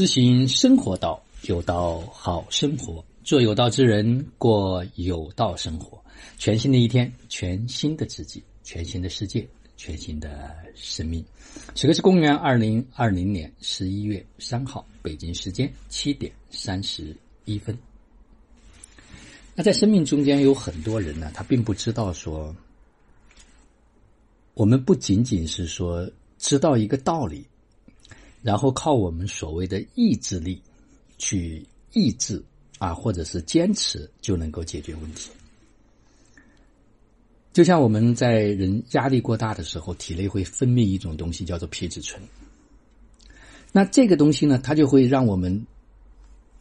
知行生活道，有道好生活，做有道之人，过有道生活。全新的一天，全新的自己，全新的世界，全新的生命。此刻是公元二零二零年十一月三号，北京时间七点三十一分。那在生命中间有很多人呢，他并不知道说，我们不仅仅是说知道一个道理。然后靠我们所谓的意志力去抑制啊，或者是坚持，就能够解决问题。就像我们在人压力过大的时候，体内会分泌一种东西叫做皮质醇。那这个东西呢，它就会让我们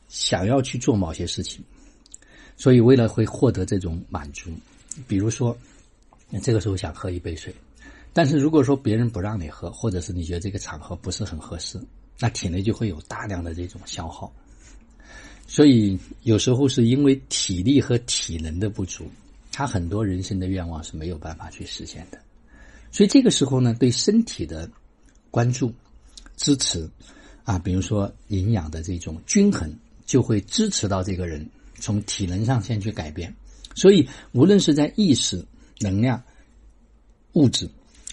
想要去做某些事情。所以，为了会获得这种满足，比如说，这个时候想喝一杯水。但是如果说别人不让你喝，或者是你觉得这个场合不是很合适，那体内就会有大量的这种消耗。所以有时候是因为体力和体能的不足，他很多人生的愿望是没有办法去实现的。所以这个时候呢，对身体的关注、支持啊，比如说营养的这种均衡，就会支持到这个人从体能上先去改变。所以无论是在意识、能量、物质。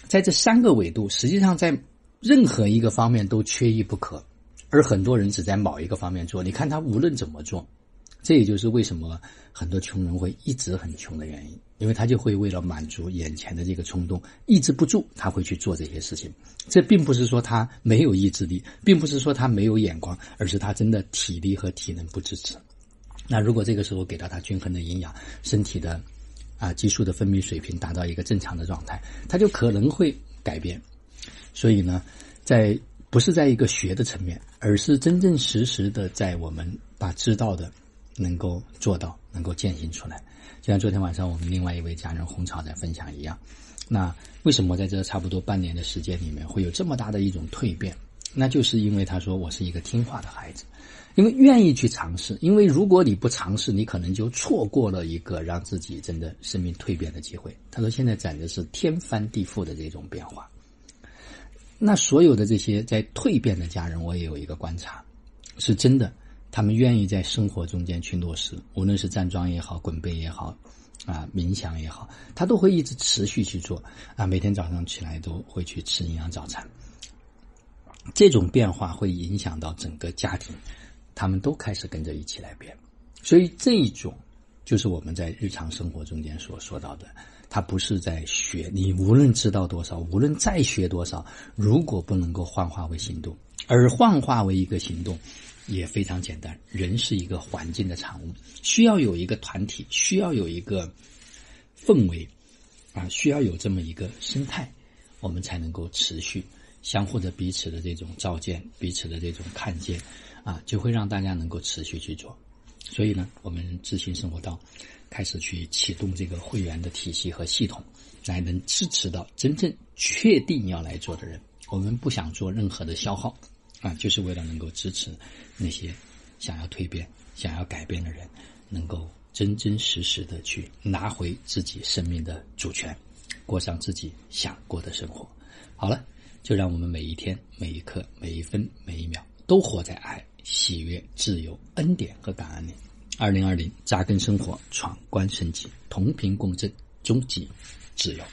在这三个维度，实际上在任何一个方面都缺一不可，而很多人只在某一个方面做。你看他无论怎么做，这也就是为什么很多穷人会一直很穷的原因，因为他就会为了满足眼前的这个冲动，抑制不住，他会去做这些事情。这并不是说他没有意志力，并不是说他没有眼光，而是他真的体力和体能不支持。那如果这个时候给到他均衡的营养，身体的。啊，激素的分泌水平达到一个正常的状态，它就可能会改变。所以呢，在不是在一个学的层面，而是真正实实的在我们把知道的能够做到，能够践行出来。就像昨天晚上我们另外一位家人红草在分享一样，那为什么在这差不多半年的时间里面会有这么大的一种蜕变？那就是因为他说我是一个听话的孩子。因为愿意去尝试，因为如果你不尝试，你可能就错过了一个让自己真的生命蜕变的机会。他说：“现在简直是天翻地覆的这种变化。”那所有的这些在蜕变的家人，我也有一个观察，是真的，他们愿意在生活中间去落实，无论是站桩也好，滚背也好，啊，冥想也好，他都会一直持续去做啊，每天早上起来都会去吃营养早餐。这种变化会影响到整个家庭。他们都开始跟着一起来变，所以这一种就是我们在日常生活中间所说到的，他不是在学。你无论知道多少，无论再学多少，如果不能够幻化为行动，而幻化为一个行动，也非常简单。人是一个环境的产物，需要有一个团体，需要有一个氛围，啊，需要有这么一个生态，我们才能够持续相互的彼此的这种照见，彼此的这种看见。啊，就会让大家能够持续去做，所以呢，我们知行生活道开始去启动这个会员的体系和系统，来能支持到真正确定要来做的人。我们不想做任何的消耗，啊，就是为了能够支持那些想要蜕变、想要改变的人，能够真真实实的去拿回自己生命的主权，过上自己想过的生活。好了，就让我们每一天、每一刻、每一分、每一秒都活在爱。喜悦、自由、恩典和感恩里。二零二零扎根生活，闯关升级，同频共振，终极自由。